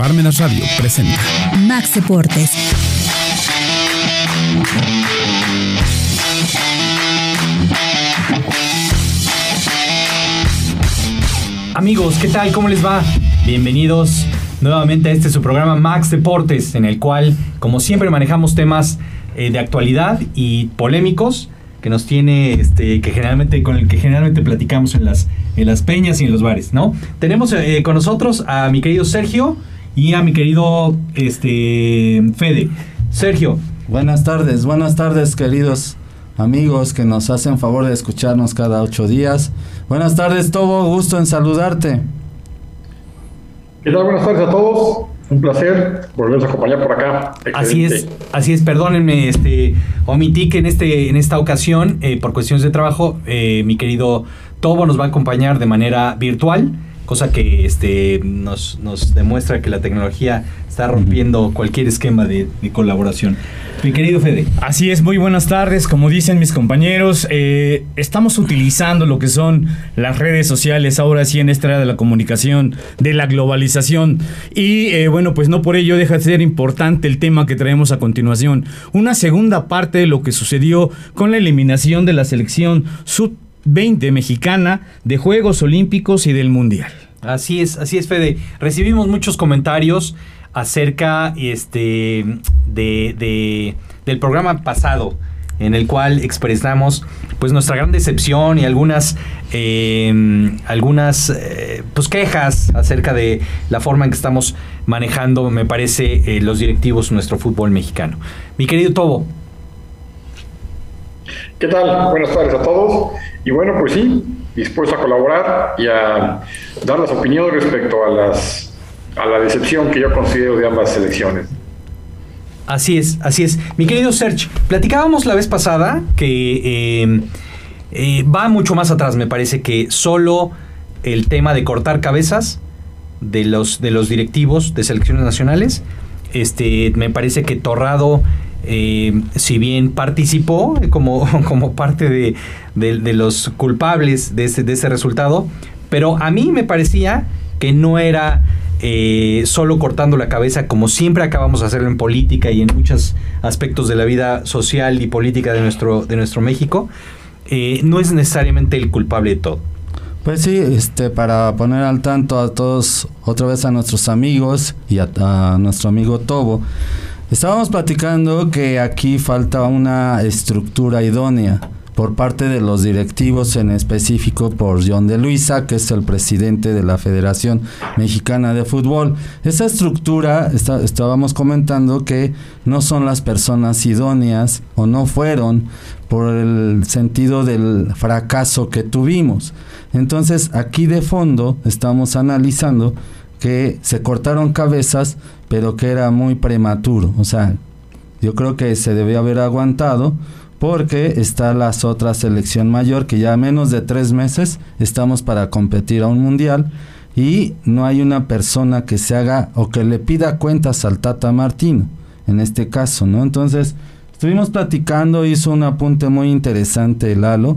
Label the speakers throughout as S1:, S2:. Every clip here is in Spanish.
S1: Parmenas Radio presenta
S2: Max Deportes.
S3: Amigos, ¿qué tal? ¿Cómo les va? Bienvenidos nuevamente a este su programa Max Deportes, en el cual, como siempre, manejamos temas eh, de actualidad y polémicos que nos tiene, este, que generalmente, con el que generalmente platicamos en las, en las peñas y en los bares, ¿no? Tenemos eh, con nosotros a mi querido Sergio y a mi querido este, Fede. Sergio.
S4: Buenas tardes, buenas tardes queridos amigos que nos hacen favor de escucharnos cada ocho días. Buenas tardes, Tobo, gusto en saludarte.
S5: ¿Qué tal? Buenas tardes a todos. Un placer volvernos a acompañar por acá.
S3: Así es, así es, perdónenme, este, omití que en, este, en esta ocasión, eh, por cuestiones de trabajo, eh, mi querido Tobo nos va a acompañar de manera virtual, cosa que este, nos, nos demuestra que la tecnología está rompiendo cualquier esquema de, de colaboración. Mi querido Fede.
S6: Así es, muy buenas tardes. Como dicen mis compañeros, eh, estamos utilizando lo que son las redes sociales ahora sí en esta era de la comunicación, de la globalización. Y eh, bueno, pues no por ello deja de ser importante el tema que traemos a continuación. Una segunda parte de lo que sucedió con la eliminación de la selección sub-20 mexicana de Juegos Olímpicos y del Mundial.
S3: Así es, así es, Fede. Recibimos muchos comentarios acerca este, de, de, del programa pasado en el cual expresamos pues nuestra gran decepción y algunas eh, algunas eh, pues quejas acerca de la forma en que estamos manejando me parece eh, los directivos nuestro fútbol mexicano mi querido Tobo
S5: ¿Qué tal? Buenas tardes a todos. Y bueno, pues sí, dispuesto a colaborar y a dar las opiniones respecto a las a la decepción que yo considero de ambas selecciones.
S3: Así es, así es. Mi querido Serge, platicábamos la vez pasada que eh, eh, va mucho más atrás, me parece que solo el tema de cortar cabezas de los, de los directivos de selecciones nacionales. Este, me parece que Torrado, eh, si bien participó como, como parte de, de, los culpables de ese, de ese resultado, pero a mí me parecía que no era eh, solo cortando la cabeza, como siempre acabamos de hacerlo en política y en muchos aspectos de la vida social y política de nuestro, de nuestro México, eh, no es necesariamente el culpable de todo.
S4: Pues sí, este, para poner al tanto a todos, otra vez a nuestros amigos y a nuestro amigo Tobo, estábamos platicando que aquí falta una estructura idónea por parte de los directivos, en específico por John de Luisa, que es el presidente de la Federación Mexicana de Fútbol. Esa estructura, está, estábamos comentando que no son las personas idóneas o no fueron por el sentido del fracaso que tuvimos. Entonces, aquí de fondo estamos analizando que se cortaron cabezas, pero que era muy prematuro. O sea, yo creo que se debía haber aguantado porque está la otra selección mayor que ya menos de tres meses estamos para competir a un mundial y no hay una persona que se haga o que le pida cuentas al Tata Martino en este caso, ¿no? Entonces, estuvimos platicando, hizo un apunte muy interesante Lalo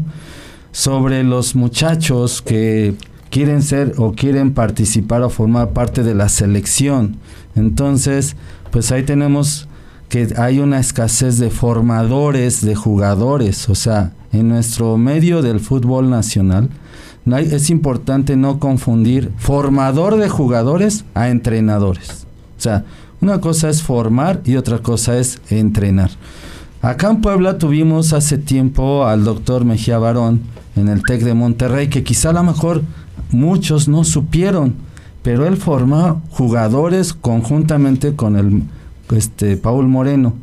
S4: sobre los muchachos que quieren ser o quieren participar o formar parte de la selección. Entonces, pues ahí tenemos que hay una escasez de formadores, de jugadores, o sea, en nuestro medio del fútbol nacional, es importante no confundir formador de jugadores a entrenadores. O sea, una cosa es formar y otra cosa es entrenar. Acá en Puebla tuvimos hace tiempo al doctor Mejía Barón en el TEC de Monterrey, que quizá a lo mejor muchos no supieron, pero él forma jugadores conjuntamente con el este, Paul Moreno.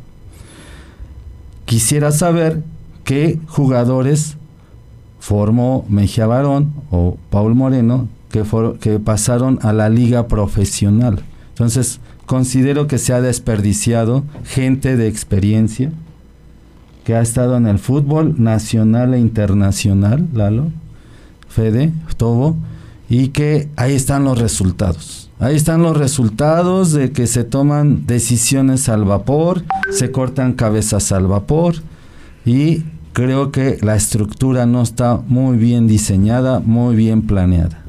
S4: Quisiera saber qué jugadores formó Mejía Barón o Paul Moreno que, que pasaron a la liga profesional. Entonces, considero que se ha desperdiciado gente de experiencia que ha estado en el fútbol nacional e internacional, Lalo, Fede, Tobo, y que ahí están los resultados. Ahí están los resultados de que se toman decisiones al vapor, se cortan cabezas al vapor y creo que la estructura no está muy bien diseñada, muy bien planeada.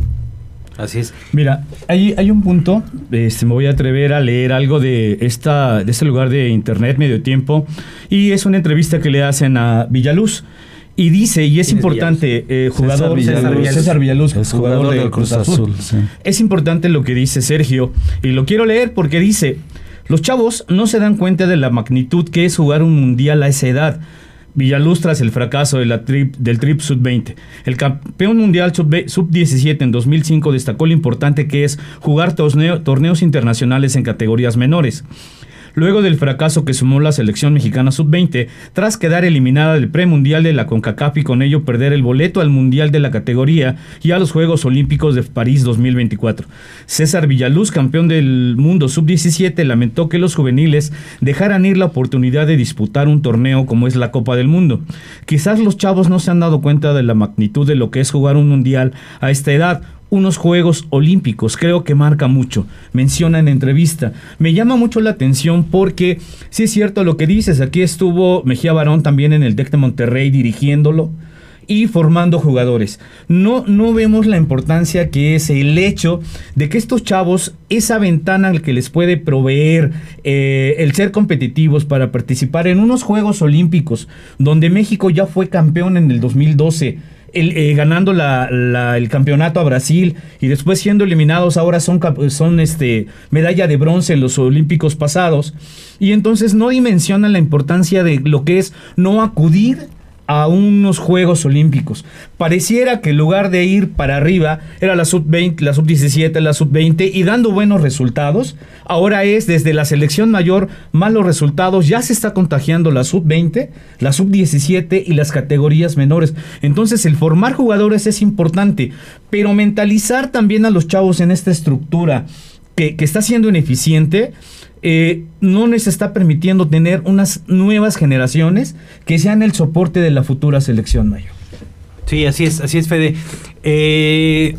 S3: Así es.
S6: Mira, hay, hay un punto, este, me voy a atrever a leer algo de, esta, de este lugar de internet, medio tiempo, y es una entrevista que le hacen a Villaluz. Y dice, y es importante, eh, jugador
S4: César Villaluz.
S6: César Villaluz,
S4: Es
S6: jugador,
S4: jugador
S6: del Cruz
S4: Cruz
S6: Azul.
S4: Azul, sí.
S6: Es importante lo que dice Sergio, y lo quiero leer porque dice, los chavos no se dan cuenta de la magnitud que es jugar un mundial a esa edad. Villaluz tras el fracaso de la trip, del Trip Sub-20. El campeón mundial Sub- Sub-17 en 2005 destacó lo importante que es jugar torneo- torneos internacionales en categorías menores. Luego del fracaso que sumó la selección mexicana sub-20, tras quedar eliminada del premundial de la CONCACAF y con ello perder el boleto al mundial de la categoría y a los Juegos Olímpicos de París 2024. César Villaluz, campeón del mundo sub-17, lamentó que los juveniles dejaran ir la oportunidad de disputar un torneo como es la Copa del Mundo. Quizás los chavos no se han dado cuenta de la magnitud de lo que es jugar un mundial a esta edad unos Juegos Olímpicos. Creo que marca mucho. Menciona en entrevista. Me llama mucho la atención porque sí es cierto lo que dices. Aquí estuvo Mejía Barón también en el TEC de Monterrey dirigiéndolo y formando jugadores. No, no vemos la importancia que es el hecho de que estos chavos, esa ventana que les puede proveer eh, el ser competitivos para participar en unos Juegos Olímpicos, donde México ya fue campeón en el 2012 el, eh, ganando la- el campeonato a Brasil y después siendo eliminados ahora son, son este, medalla de bronce en los Olímpicos pasados. Y entonces no dimensionan la importancia de lo que es no acudir a unos Juegos Olímpicos. Pareciera que en lugar de ir para arriba, era la sub-20, la sub-17, la sub-20 y dando buenos resultados, ahora es desde la selección mayor malos resultados, ya se está contagiando la sub-20, la sub-17 y las categorías menores. Entonces el formar jugadores es importante, pero mentalizar también a los chavos en esta estructura que, que está siendo ineficiente, eh, no les está permitiendo tener unas nuevas generaciones que sean el soporte de la futura selección mayor.
S3: Sí, así es, así es, Fede. Eh,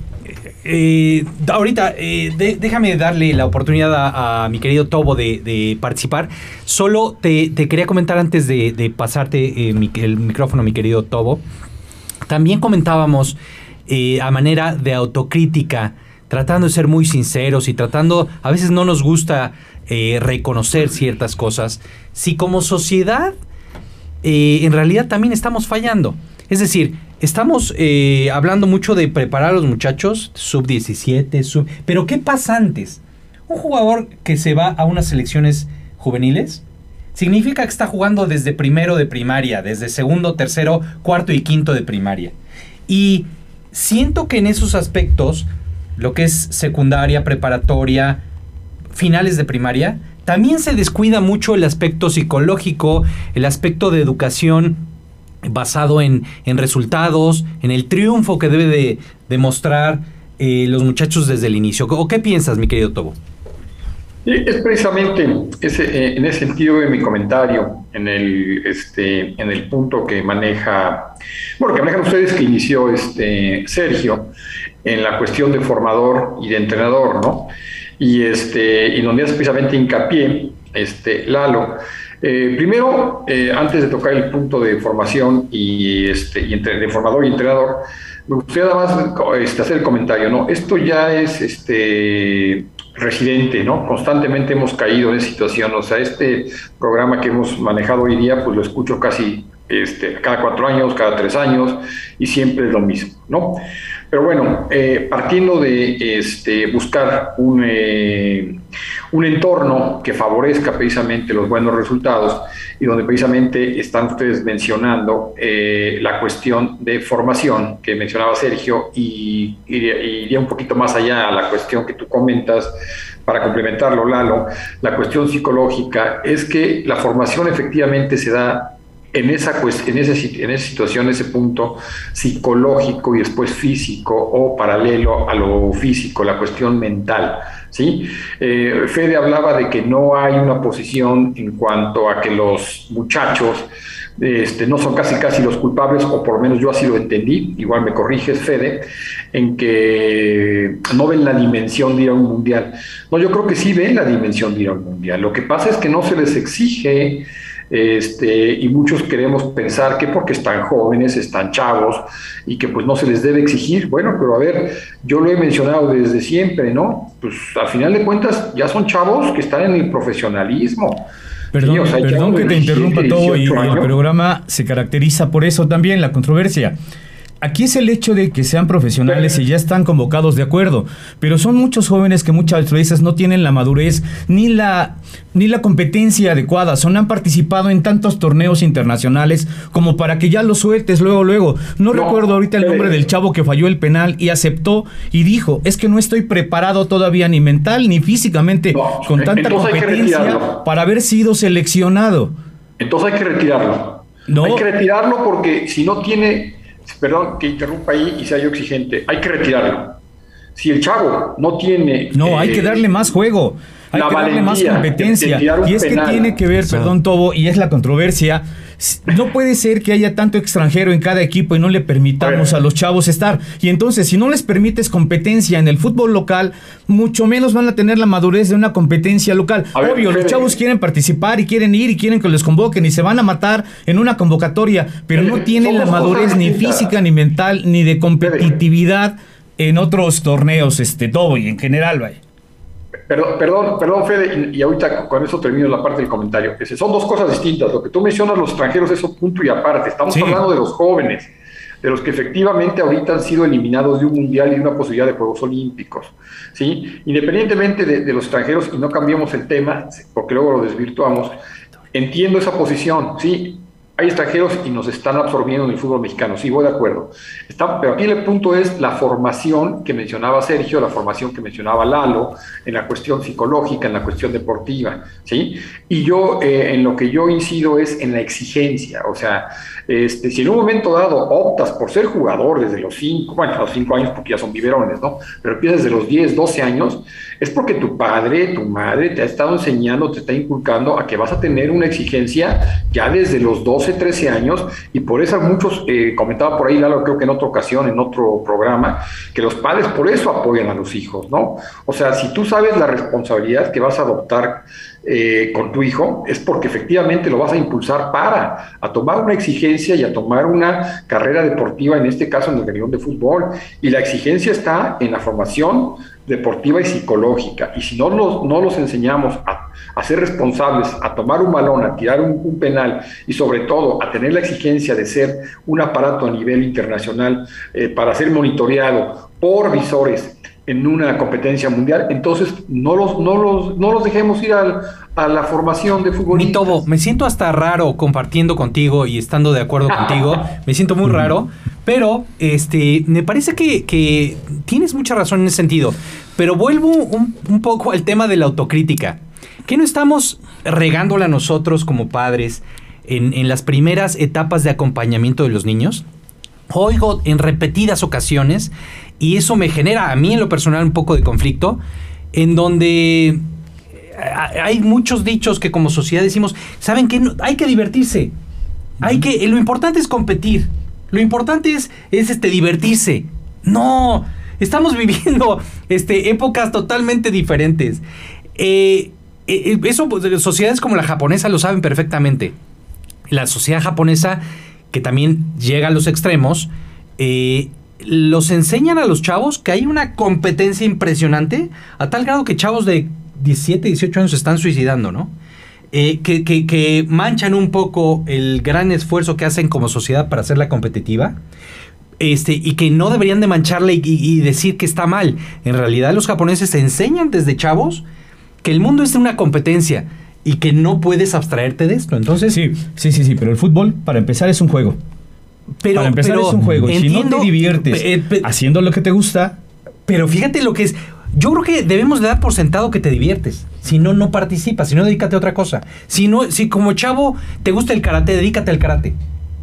S3: eh, ahorita, déjame darle la oportunidad a, mi querido Tobo de, participar. Solo te, quería comentar antes de, pasarte el micrófono, mi querido Tobo. También comentábamos a manera de autocrítica, tratando de ser muy sinceros y tratando, a veces no nos gusta eh, reconocer ciertas cosas, si como sociedad eh, en realidad también estamos fallando. Es decir, estamos eh, hablando mucho de preparar a los muchachos, sub 17, sub... Pero ¿qué pasa antes? Un jugador que se va a unas selecciones juveniles significa que está jugando desde primero de primaria, desde segundo, tercero, cuarto y quinto de primaria. Y siento que en esos aspectos, lo que es secundaria, preparatoria, finales de primaria, también se descuida mucho el aspecto psicológico, el aspecto de educación basado en, en resultados, en el triunfo que debe de demostrar eh, los muchachos desde el inicio. ¿O qué piensas, mi querido Tobo?
S5: Es precisamente ese, eh, en ese sentido de mi comentario, en el, este, en el punto que maneja, bueno, que manejan ustedes que inició este Sergio, en la cuestión de formador y de entrenador, ¿no? Y, este, y donde hace precisamente hincapié este, Lalo. Eh, primero, eh, antes de tocar el punto de formación y, este, y entre, de formador y entrenador, me gustaría nada más este, hacer el comentario, ¿no? Esto ya es este, residente, ¿no? Constantemente hemos caído en esa situación, o sea, este programa que hemos manejado hoy día, pues lo escucho casi este, cada cuatro años, cada tres años, y siempre es lo mismo, ¿no? Pero bueno, eh, partiendo de este, buscar un, eh, un entorno que favorezca precisamente los buenos resultados y donde precisamente están ustedes mencionando eh, la cuestión de formación que mencionaba Sergio y iría, iría un poquito más allá a la cuestión que tú comentas para complementarlo, Lalo, la cuestión psicológica es que la formación efectivamente se da en esa, en, ese, en esa situación, ese punto psicológico y después físico o paralelo a lo físico, la cuestión mental. ¿sí? Eh, Fede hablaba de que no hay una posición en cuanto a que los muchachos este, no son casi casi los culpables, o por lo menos yo así lo entendí, igual me corriges Fede, en que no ven la dimensión de ir a un mundial. No, yo creo que sí ven la dimensión de ir a un mundial. Lo que pasa es que no se les exige este, y muchos queremos pensar que porque están jóvenes, están chavos y que pues no se les debe exigir. Bueno, pero a ver, yo lo he mencionado desde siempre, ¿no? Pues al final de cuentas ya son chavos que están en el profesionalismo.
S6: Perdón, perdón que te interrumpa todo y el programa se caracteriza por eso también, la controversia. Aquí es el hecho de que sean profesionales y ya están convocados de acuerdo, pero son muchos jóvenes que muchas veces no tienen la madurez ni la ni la competencia adecuada, son han participado en tantos torneos internacionales como para que ya los sueltes luego luego. No, recuerdo ahorita el nombre del chavo que falló el penal y aceptó y dijo, "Es que no estoy preparado todavía ni mental ni físicamente con tanta competencia para haber sido seleccionado."
S5: Entonces hay que retirarlo. No. Hay que retirarlo porque si no tiene perdón que interrumpa ahí y sea yo exigente, hay que retirarlo. Si el chavo no tiene...
S6: No, hay que eh, darle más juego. Hay que darle más competencia. Y es que tiene que ver, perdón, Tobo, y es la controversia no puede ser que haya tanto extranjero en cada equipo y no le permitamos a, los chavos estar. Y entonces, si no les permites competencia en el fútbol local, mucho menos van a tener la madurez de una competencia local. Obvio, los chavos quieren participar y quieren ir y quieren que les convoquen y se van a matar en una convocatoria, pero no tienen la madurez ni física, ni mental, ni de competitividad en otros torneos, este, todo y en general, vaya.
S5: Perdón, perdón, perdón Fede, y, ahorita con eso termino la parte del comentario. son dos cosas distintas. Lo que tú mencionas, los extranjeros, es un punto y aparte. Estamos hablando de los jóvenes, de los que efectivamente ahorita han sido eliminados de un mundial y de una posibilidad de Juegos Olímpicos. ¿sí? Independientemente de, de los extranjeros, y no cambiamos el tema, porque luego lo desvirtuamos, entiendo esa posición. ¿sí? Hay extranjeros y nos están absorbiendo en el fútbol mexicano, sí, voy de acuerdo. Pero aquí el punto es la formación que mencionaba Sergio, la formación que mencionaba Lalo, en la cuestión psicológica, en la cuestión deportiva, ¿sí? Y yo, eh, en lo que yo incido es en la exigencia, o sea, este, si en un momento dado optas por ser jugador desde los 5, bueno, los 5 años porque ya son biberones, ¿no? Pero empiezas desde los 10, 12 años, es porque tu padre, tu madre te ha estado enseñando, te está inculcando a que vas a tener una exigencia ya desde los 12, 13 años y por eso muchos, eh, comentaba por ahí Lalo, creo que en otra ocasión, en otro programa, que los padres por eso apoyan a los hijos, ¿no? O sea, si tú sabes la responsabilidad que vas a adoptar eh, con tu hijo, es porque efectivamente lo vas a impulsar para a tomar una exigencia y a tomar una carrera deportiva, en este caso en el reunión de fútbol. Y la exigencia está en la formación deportiva y psicológica. Y si no los, no los enseñamos a, ser responsables, a tomar un balón, a tirar un, penal y sobre todo a tener la exigencia de ser un aparato a nivel internacional eh, para ser monitoreado por visores en una competencia mundial, entonces no los, no los, no los dejemos ir a la formación de fútbol.
S3: Mi Tobo, me siento hasta raro compartiendo contigo y estando de acuerdo contigo, me siento muy raro, pero este, me parece que, tienes mucha razón en ese sentido, pero vuelvo un, poco al tema de la autocrítica, que no estamos regándola nosotros como padres en, en las primeras etapas de acompañamiento de los niños? Oigo en repetidas ocasiones y eso me genera a mí en lo personal un poco de conflicto, en donde eh, hay muchos dichos que como sociedad decimos, ¿saben qué? Hay que divertirse. Hay que, lo importante es competir. Lo importante es, es este, divertirse. No, estamos viviendo este, épocas totalmente diferentes. Eh, eso, pues, sociedades como la japonesa lo saben perfectamente. La sociedad japonesa, que también llega a los extremos, eh, los enseñan a los chavos que hay una competencia impresionante, a tal grado que chavos de 17, 18 años se están suicidando, ¿no? Eh, que, manchan un poco el gran esfuerzo que hacen como sociedad para hacerla competitiva. Este, y que no deberían de mancharla y, decir que está mal. En realidad los japoneses enseñan desde chavos que el mundo es una competencia y que no puedes abstraerte de esto. Entonces,
S6: sí, sí, sí, sí, pero el fútbol para empezar es un juego. Pero, Para empezar es un juego. si no te diviertes haciendo lo que te gusta.
S3: Pero fíjate lo que es. Yo creo que debemos de dar por sentado que te diviertes. Si no, no participas. Si no, dedícate a otra cosa. Si no, si como chavo te gusta el karate, dedícate al karate.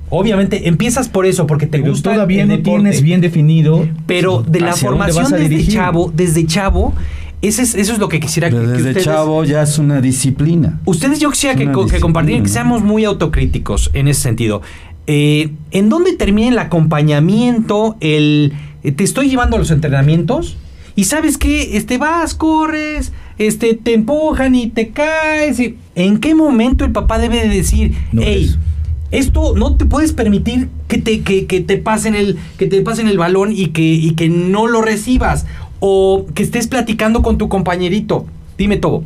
S3: Obviamente empiezas por eso, porque te gusta.
S6: Todavía no tienes bien definido.
S3: Pero de la formación desde chavo, desde chavo, eso es, eso es lo que quisiera
S4: que, Desde chavo ya es una disciplina.
S3: Ustedes yo quisiera que, que compartieran, que seamos muy autocríticos en ese sentido. Eh, ¿En dónde termina el acompañamiento? El, eh, te estoy llevando a los entrenamientos y sabes que este, vas, corres, este, te empujan y te caes. y- ¿En qué momento el papá debe de decir,
S6: No
S3: hey,
S6: es.
S3: esto no te puedes permitir que te, que, que te pasen el, que te pasen el balón y que, y que no lo recibas? O que estés platicando con tu compañerito. Dime todo.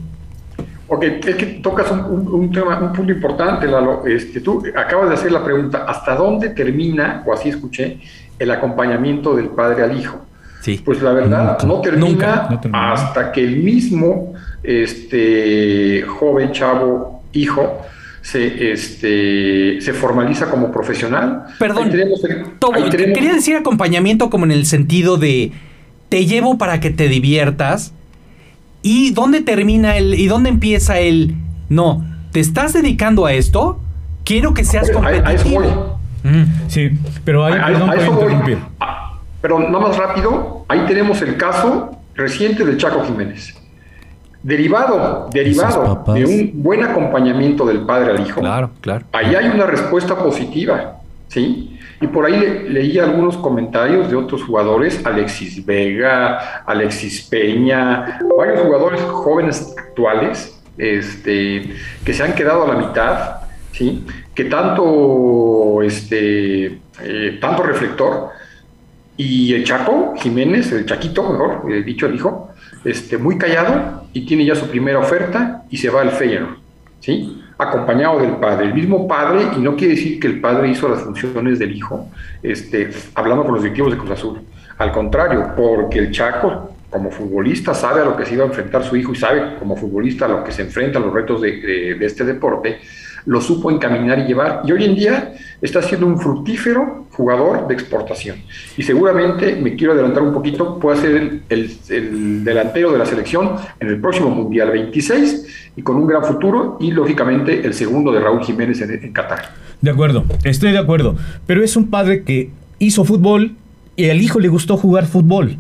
S5: Ok, es que tocas un, un- un tema, un punto importante, Lalo. Este, tú acabas de hacer la pregunta, ¿hasta dónde termina, o así escuché, el acompañamiento del padre al hijo?
S3: Sí.
S5: Pues la verdad,
S4: Nunca,
S5: no termina
S3: nunca,
S6: no termina.
S5: hasta que el mismo este, joven, chavo, hijo, se, este, se formaliza como profesional.
S3: Perdón,
S5: Ahí tenemos el-
S3: Tobo,
S5: ahí tenemos-
S3: quería decir acompañamiento como en el sentido de te llevo para que te diviertas. ¿Y dónde termina el y dónde empieza el no? ¿Te estás dedicando a esto? Quiero que seas competitivo.
S5: voy.
S3: Mm.
S6: Sí, pero ahí,
S5: A- a-
S6: perdón
S5: a
S6: por
S5: eso voy.
S6: interrumpir.
S5: Ah, Pero nada más rápido, ahí tenemos el caso reciente del Chaco Jiménez. Derivado, derivado de un buen acompañamiento del padre al hijo.
S3: Claro, claro.
S5: Ahí hay una respuesta positiva, ¿sí? Y por ahí le- leí algunos comentarios de otros jugadores, Alexis Vega, Alexis Peña, varios jugadores jóvenes actuales, este, que se han quedado a la mitad, ¿sí? Que tanto, este, eh, tanto reflector y el Chaco Jiménez, el Chaquito, mejor eh, dicho el hijo, este, muy callado y tiene ya su primera oferta y se va al Feyenoord, ¿sí? Acompañado del padre, el mismo padre, y no quiere decir que el padre hizo las funciones del hijo, este, hablando con los directivos de Cruz Azul. Al contrario, porque el Chaco, como futbolista, sabe a lo que se iba a enfrentar su hijo y sabe, como futbolista, a lo que se enfrenta, a los retos de, de- de este deporte, lo supo encaminar y llevar. Y hoy en día está siendo un fructífero jugador de exportación. Y seguramente, me quiero adelantar un poquito, puede ser el, el- el delantero de la selección en el próximo Mundial 26 y con un gran futuro y lógicamente el segundo de Raúl Jiménez en, en Qatar.
S6: De acuerdo, estoy de acuerdo. Pero es un padre que hizo fútbol y al hijo le gustó jugar fútbol.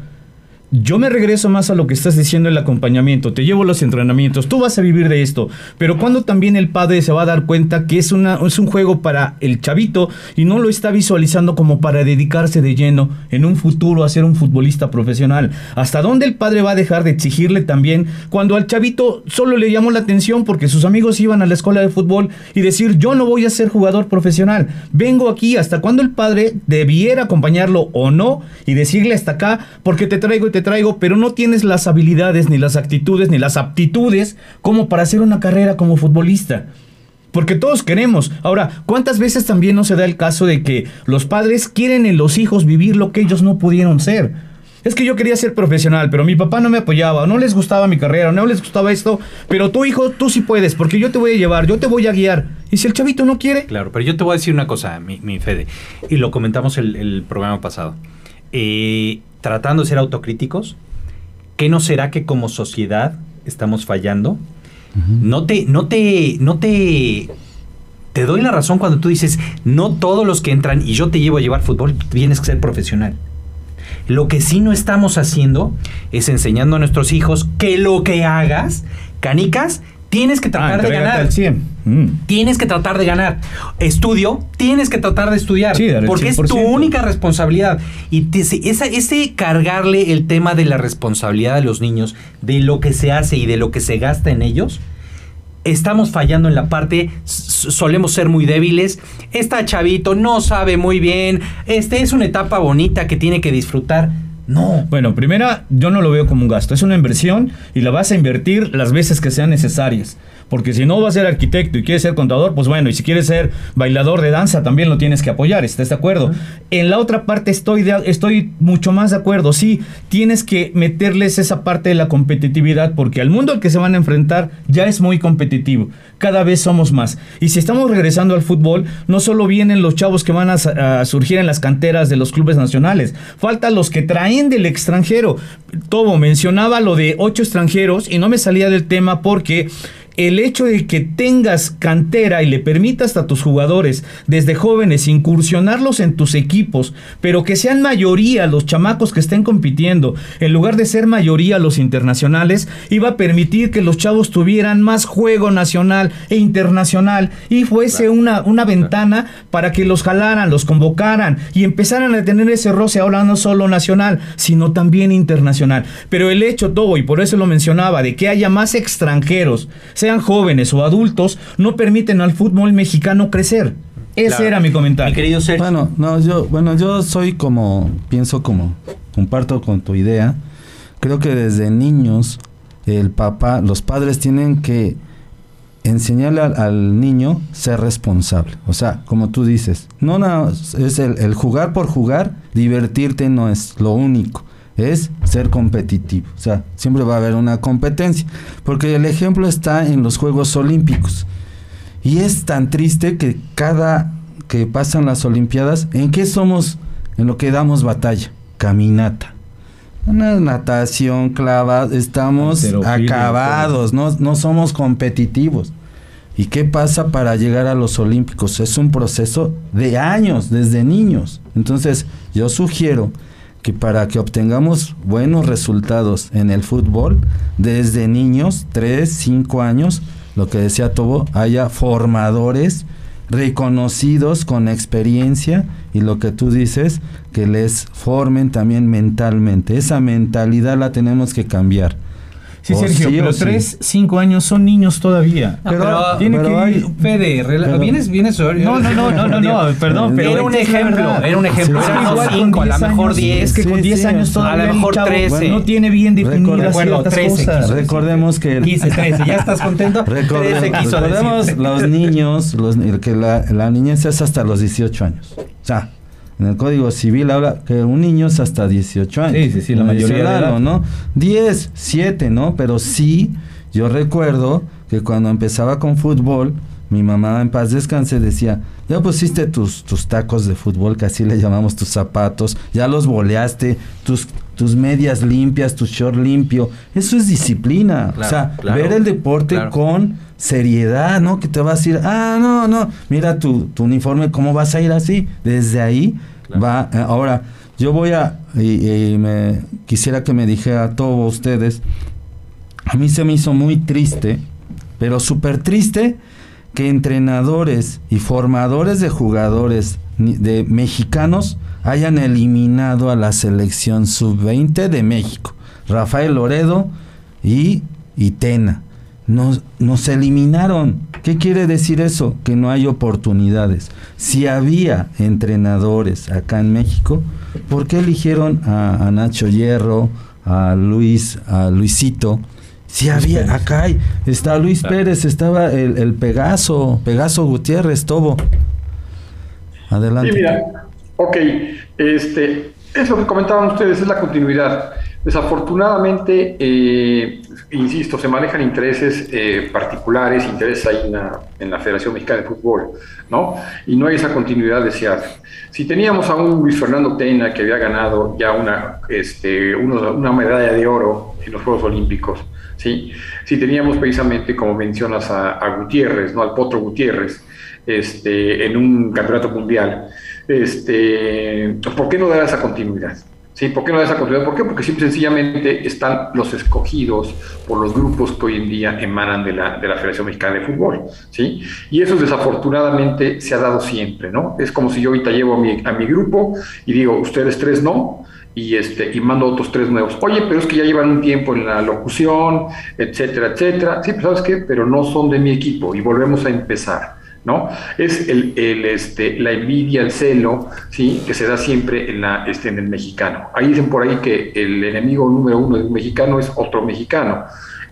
S6: Yo me regreso más a lo que estás diciendo el acompañamiento. Te llevo los entrenamientos. Tú vas a vivir de esto. Pero cuando también el padre se va a dar cuenta que es, una, es un juego para el chavito y no lo está visualizando como para dedicarse de lleno en un futuro a ser un futbolista profesional. ¿Hasta dónde el padre va a dejar de exigirle también cuando al chavito solo le llamó la atención porque sus amigos iban a la escuela de fútbol y decir yo no voy a ser jugador profesional? Vengo aquí hasta cuando el padre debiera acompañarlo o no y decirle hasta acá porque te traigo y te traigo, pero no tienes las habilidades, ni las actitudes, ni las aptitudes como para hacer una carrera como futbolista. Porque todos queremos. Ahora, ¿cuántas veces también no se da el caso de que los padres quieren en los hijos vivir lo que ellos no pudieron ser? Es que yo quería ser profesional, pero mi papá no me apoyaba, no les gustaba mi carrera, no les gustaba esto, pero tu hijo, tú sí puedes, porque yo te voy a llevar, yo te voy a guiar. Y si el chavito no quiere,
S3: Claro, pero yo te voy a decir una cosa, mi, mi Fede, y lo comentamos el, el programa pasado. Eh, tratando de ser autocríticos, ¿qué no será que como sociedad estamos fallando? No te, no te, no te, te doy la razón cuando tú dices, no todos los que entran y yo te llevo a llevar fútbol, tienes que ser profesional. Lo que sí no estamos haciendo es enseñando a nuestros hijos que lo que hagas, canicas, tienes que
S6: ah,
S3: tratar de ganar.
S6: al 100. Mm.
S3: Tienes que tratar de ganar. Estudio, tienes que tratar de estudiar.
S6: Sí,
S3: porque es tu
S6: 100%.
S3: única responsabilidad. Y te- esa- ese cargarle el tema de la responsabilidad de los niños, de lo que se hace y de lo que se gasta en ellos, estamos fallando en la parte, solemos ser muy débiles. Está chavito, no sabe muy bien. Este es una etapa bonita que tiene que disfrutar. No.
S6: Bueno, primera, yo no lo veo como un gasto, es una inversión y la vas a invertir las veces que sean necesarias. Porque si no vas a ser arquitecto y quieres ser contador, pues bueno, y si quieres ser bailador de danza, también lo tienes que apoyar, ¿estás de acuerdo? En la otra parte estoy, de- estoy mucho más de acuerdo, sí, tienes que meterles esa parte de la competitividad, porque al mundo al que se van a enfrentar ya es muy competitivo, cada vez somos más. Y si estamos regresando al fútbol, no solo vienen los chavos que van a, a surgir en las canteras de los clubes nacionales, faltan los que traen del extranjero. Tobo mencionaba lo de ocho extranjeros y no me salía del tema porque el hecho de que tengas cantera y le permitas a tus jugadores desde jóvenes incursionarlos en tus equipos, pero que sean mayoría los chamacos que estén compitiendo, en lugar de ser mayoría los internacionales, iba a permitir que los chavos tuvieran más juego nacional e internacional y fuese una, una ventana para que los jalaran, los convocaran y empezaran a tener ese roce ahora no solo nacional, sino también internacional. Pero el hecho, todo, y por eso lo mencionaba, de que haya más extranjeros, sean jóvenes o adultos, no permiten al fútbol mexicano crecer. Ese era mi comentario.
S3: Mi querido Sergio.
S4: Bueno, no, yo, bueno, yo soy como, pienso como, comparto con tu idea. Creo que desde niños el papá, los padres tienen que enseñarle al, al niño ser responsable. O sea, como tú dices, no, no es el, el jugar por jugar, divertirte no es lo único es ser competitivo. O sea, siempre va a haber una competencia. Porque el ejemplo está en los Juegos Olímpicos. Y es tan triste que cada que pasan las Olimpiadas, ¿en qué somos? En lo que damos batalla. Caminata. Una natación clava, estamos acabados, no, no somos competitivos. ¿Y qué pasa para llegar a los Olímpicos? Es un proceso de años, desde niños. Entonces, yo sugiero que para que obtengamos buenos resultados en el fútbol, desde niños, 3, 5 años, lo que decía Tobo, haya formadores reconocidos con experiencia y lo que tú dices, que les formen también mentalmente. Esa mentalidad la tenemos que cambiar.
S6: Sí,
S4: O
S6: Sergio,
S4: sí
S6: pero
S4: sí.
S6: 3, 5 años son niños todavía.
S3: No, pero,
S6: tiene
S4: pero
S6: que
S4: hay-
S6: ir-
S3: Fede,
S4: pero-
S3: vienes, vienes.
S6: No, no, no, no, no, no, perdón, pero
S3: Era un ejemplo, era un ejemplo.
S4: Sí,
S3: Eran
S4: sí,
S6: igual
S3: a lo
S6: 10
S3: mejor
S6: años,
S3: 10.
S6: Es que
S4: Sí,
S6: con 10
S4: sí,
S6: años
S4: a
S6: todavía
S3: lo
S6: el
S3: mejor
S6: chavo
S3: 13.
S6: no tiene bien definidas ciertas
S3: 13
S6: cosas.
S4: Recordemos que el-
S3: 15, 13, ¿ya estás contento?
S4: Recorde-
S3: 13 quiso
S4: recordemos los niños, los, que la, la niñez es hasta los 18 años. O sea, en el Código Civil habla que un niño es hasta 18 años.
S6: Sí, sí, sí, la mayoría de edad.
S4: ¿no? 10, 7, ¿no? Pero sí, yo recuerdo que cuando empezaba con fútbol, mi mamá en paz descanse decía, ya pusiste tus, tus tacos de fútbol, que así le llamamos tus zapatos, ya los boleaste, tus, tus medias limpias, tu short limpio. Eso es disciplina. o sea,
S3: claro,
S4: ver el deporte con seriedad, ¿no? Que te vas a decir, ah, no, no, mira tu, tu uniforme, ¿cómo vas a ir así? Desde ahí
S3: Claro.
S4: va. eh, ahora, yo voy a, y, y me quisiera que me dijera a todos ustedes, a mí se me hizo muy triste, pero súper triste que entrenadores y formadores de jugadores de mexicanos hayan eliminado a la selección sub-20 de México. Rafael Loredo y, y Tena. Nos, nos eliminaron. ¿Qué quiere decir eso? Que no hay oportunidades. Si había entrenadores acá en México, ¿por qué eligieron a, a Nacho Hierro, a Luis, a Luisito? Si había, acá hay, está Luis Pérez, estaba el, el Pegaso, Pegaso Gutiérrez, Tobo. Adelante.
S5: Sí, mira, ok, este, es lo que comentaban ustedes, es la continuidad. Desafortunadamente, eh, insisto, se manejan intereses eh, particulares, intereses ahí en la, Federación Mexicana de Fútbol, ¿no? Y no hay esa continuidad deseada. Si teníamos a un Luis Fernando Tena que había ganado ya una, este, una medalla de oro en los Juegos Olímpicos, ¿sí? Si teníamos precisamente, como mencionas, a, a Gutiérrez, ¿no? Al Potro Gutiérrez, este, en un campeonato mundial, este, ¿por qué no dar esa continuidad? ¿Sí? ¿Por qué no dar esa continuidad? ¿Por qué? Porque simple sencillamente están los escogidos por los grupos que hoy en día emanan de la, de la Federación Mexicana de Fútbol. ¿sí? Y eso desafortunadamente se ha dado siempre, ¿no? Es como si yo ahorita llevo a mi, a mi grupo y digo, ustedes tres no, y este y mando otros tres nuevos. Oye, pero es que ya llevan un tiempo en la locución, etcétera, etcétera. Sí, pero ¿sabes qué? Pero no son de mi equipo y volvemos a empezar. ¿No? Es el, el, este, la envidia, el celo, ¿sí? Que se da siempre en, la, este, en el mexicano. Ahí dicen por ahí que el enemigo número uno de un mexicano es otro mexicano.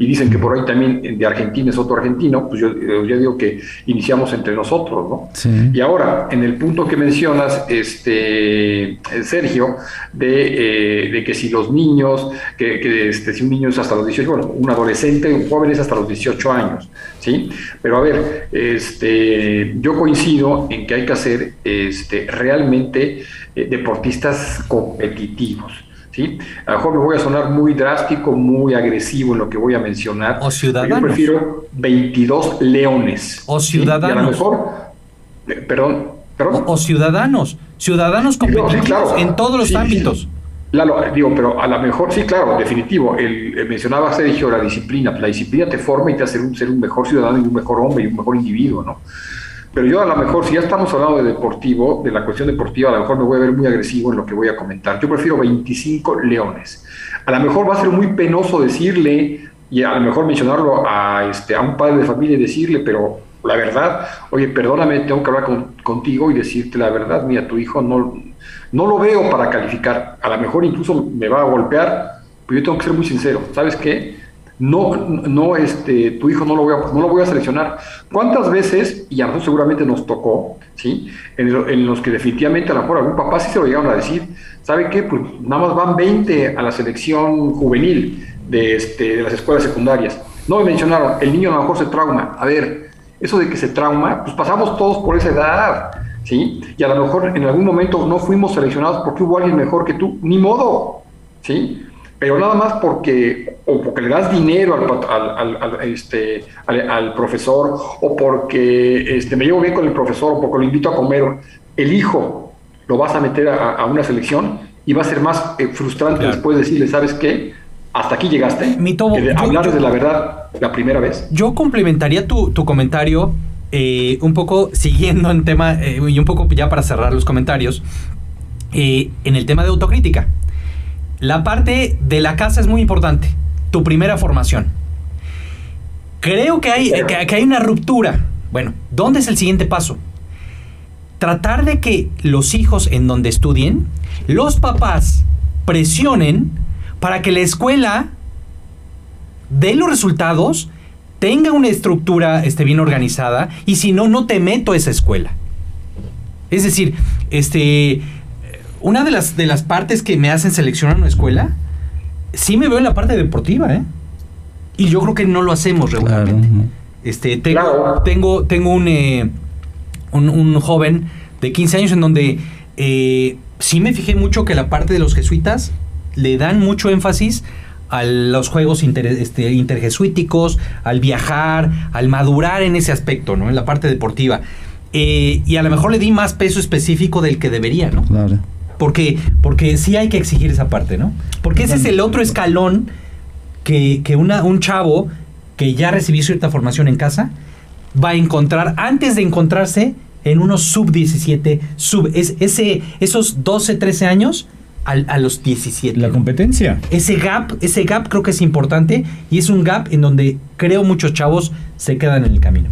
S5: Y dicen que por ahí también de Argentina es otro argentino. Pues yo, yo digo que iniciamos entre nosotros, ¿no?
S4: Sí.
S5: Y ahora, en el punto que mencionas, este, Sergio, de, eh, de que si los niños, que, que este, si un niño es hasta los 18, bueno, un adolescente, un joven es hasta los 18 años, ¿sí? Pero a ver, este, yo coincido en que hay que hacer este, realmente eh, deportistas competitivos. ¿Sí? A lo mejor me voy a sonar muy drástico, muy agresivo en lo que voy a mencionar.
S3: O ciudadanos.
S5: Yo prefiero 22 leones.
S3: O ciudadanos.
S5: Y a lo mejor, eh, perdón, perdón.
S3: O, ciudadanos. Ciudadanos competitivos en todos los ámbitos.
S5: Claro, digo, pero a lo mejor sí, claro, definitivo. El, mencionaba Sergio la disciplina. La disciplina te forma y te hace un, ser un mejor ciudadano y un mejor hombre y un mejor individuo, ¿no? Pero yo a lo mejor, si ya estamos hablando de deportivo, de la cuestión deportiva, a lo mejor me voy a ver muy agresivo en lo que voy a comentar. Yo prefiero 25 leones. A lo mejor va a ser muy penoso decirle y a lo mejor mencionarlo a, este, a un padre de familia y decirle, pero la verdad, oye, perdóname, tengo que hablar contigo y decirte la verdad, mira, tu hijo no, no lo veo para calificar. A lo mejor incluso me va a golpear, pero yo tengo que ser muy sincero. ¿Sabes qué? No, no, este, tu hijo no lo, voy a, no lo voy a seleccionar. ¿Cuántas veces, y a nosotros seguramente nos tocó, ¿sí? En, los que definitivamente a lo mejor algún papá sí se lo llegaron a decir, ¿sabe qué? Pues nada más van 20 a la selección juvenil de, este, de las escuelas secundarias. No me mencionaron, el niño a lo mejor se trauma. A ver, eso de que se trauma, pues pasamos todos por esa edad, ¿sí? Y a lo mejor en algún momento no fuimos seleccionados porque hubo alguien mejor que tú, ni modo, ¿sí? Pero nada más porque o porque le das dinero al, al, este, al, profesor o porque este, me llevo bien con el profesor o porque lo invito a comer, el hijo lo vas a meter a, una selección y va a ser más eh, frustrante después decirle, ¿sabes qué? Hasta aquí llegaste.
S3: Mi
S5: de hablar de la verdad la primera vez.
S3: Yo complementaría tu, comentario eh, un poco siguiendo en tema, eh, y un poco ya para cerrar los comentarios, en el tema de autocrítica. La parte de la casa es muy importante. Tu primera formación. Creo que hay, que, hay una ruptura. Bueno, ¿dónde es el siguiente paso? Tratar de que los hijos en donde estudien, los papás presionen para que la escuela dé los resultados, tenga una estructura esté bien organizada y si no, no te meto a esa escuela. Es decir, este, una de las, de las partes que me hacen seleccionar una escuela, sí me veo en la parte deportiva, ¿eh? Y yo creo que no lo hacemos regularmente. Este, tengo, tengo, tengo eh, un, un, joven de 15 años en donde eh, sí me fijé mucho que la parte de los jesuitas le dan mucho énfasis a los juegos este, interjesuíticos, al viajar, al madurar en ese aspecto, ¿no? En la parte deportiva. Eh, y a lo mejor le di más peso específico del que debería, ¿no? Claro. Porque, porque sí hay que exigir esa parte, ¿no? Porque ese es el otro escalón que, una, un chavo que ya recibió cierta formación en casa va a encontrar antes de encontrarse en unos sub-17, sub, es, ese, esos 12, 13 años a, los 17.
S6: La competencia.
S3: Ese gap, ese gap creo que es importante y es un gap en donde creo muchos chavos se quedan en el camino.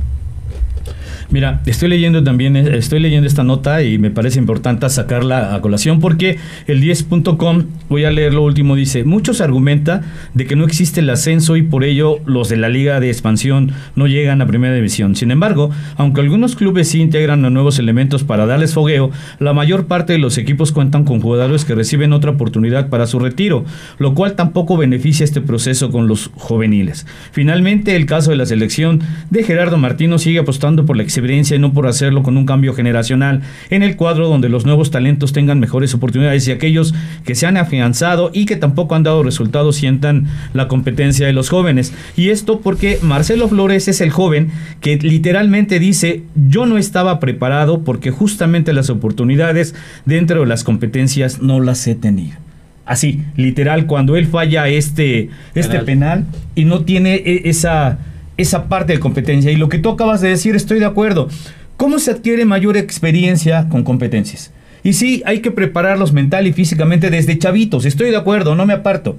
S6: Mira, estoy leyendo también, eh, estoy leyendo esta nota y me parece importante sacarla a colación porque el 10.com, voy a leer lo último, dice, muchos argumenta de que no existe el ascenso y por ello los de la liga de expansión no llegan a primera división. Sin embargo, aunque algunos clubes sí integran a nuevos elementos para darles fogueo, la mayor parte de los equipos cuentan con jugadores que reciben otra oportunidad para su retiro, lo cual tampoco beneficia este proceso con los juveniles. Finalmente, el caso de la selección de Gerardo Martino sigue apostando por la y no por hacerlo con un cambio generacional en el cuadro donde los nuevos talentos tengan mejores oportunidades y aquellos que se han afianzado y que tampoco han dado resultados sientan la competencia de los jóvenes. Y esto porque Marcelo Flores es el joven que literalmente dice yo no estaba preparado porque justamente las oportunidades dentro de las competencias no las he tenido. Así, literal, cuando él falla este, este penal y no tiene e, esa esa parte de competencia. Y lo que tú acabas de decir, estoy de acuerdo. ¿Cómo se adquiere mayor experiencia con competencias? Y sí, hay que prepararlos mental y físicamente desde chavitos. Estoy de acuerdo, no me aparto.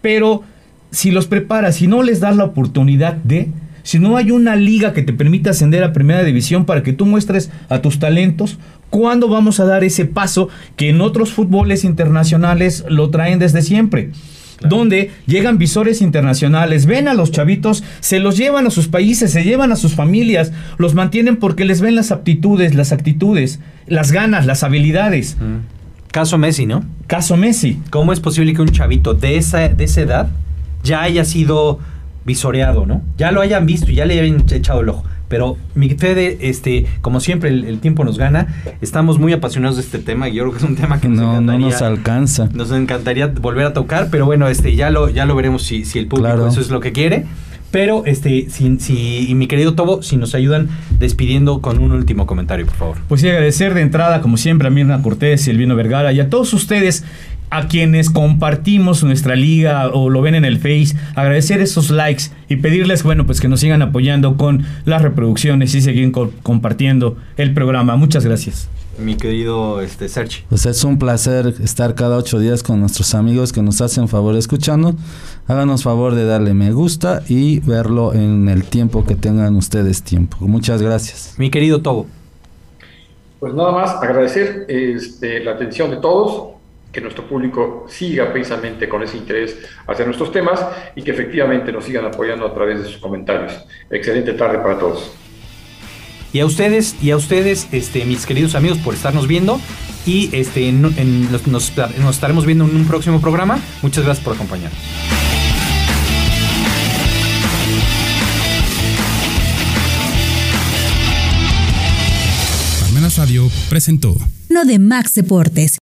S6: Pero si los preparas y no les das la oportunidad de, si no hay una liga que te permita ascender a primera división para que tú muestres a tus talentos, ¿cuándo vamos a dar ese paso que en otros fútboles internacionales lo traen desde siempre? Donde llegan visores internacionales, ven a los chavitos, se los llevan a sus países, se llevan a sus familias, los mantienen porque les ven las aptitudes, las actitudes, las ganas, las habilidades.
S3: Caso Messi, ¿no?
S6: Caso Messi.
S3: ¿Cómo es posible que un chavito de esa, de esa edad ya haya sido visoreado, ¿no? Ya lo hayan visto y ya le hayan echado el ojo. Pero mi Fede, este, como siempre, el, el tiempo nos gana. Estamos muy apasionados de este tema y yo creo que es un tema que nos
S4: No, nos alcanza.
S3: Nos encantaría volver a tocar, pero bueno, este, ya lo, ya lo veremos si, si el público
S4: Claro.
S3: eso es lo que quiere. Pero, este, si, si, y mi querido Tobo, si nos ayudan despidiendo con un último comentario, por favor.
S6: Pues sí, agradecer de entrada, como siempre, a Mirna Cortés, Silvino Vergara y a todos ustedes a quienes compartimos nuestra liga o lo ven en el Face, agradecer esos likes y pedirles, bueno, pues que nos sigan apoyando con las reproducciones y seguir co- compartiendo el programa. Muchas gracias.
S3: Mi querido este, Sergi.
S4: Pues es un placer estar cada ocho días con nuestros amigos que nos hacen favor escuchando. Háganos favor de darle me gusta y verlo en el tiempo que tengan ustedes tiempo. Muchas gracias.
S3: Mi querido Tobo.
S5: Pues nada más agradecer este, la atención de todos, que nuestro público siga precisamente con ese interés hacia nuestros temas y que efectivamente nos sigan apoyando a través de sus comentarios. Excelente tarde para todos.
S3: Y a ustedes, y a ustedes, este, mis queridos amigos, por estarnos viendo. Y este, en- en- nos, nos- nos estaremos viendo en un próximo programa. Muchas gracias por acompañarnos.
S1: Palmenas Radio presentó
S2: No de Max Deportes.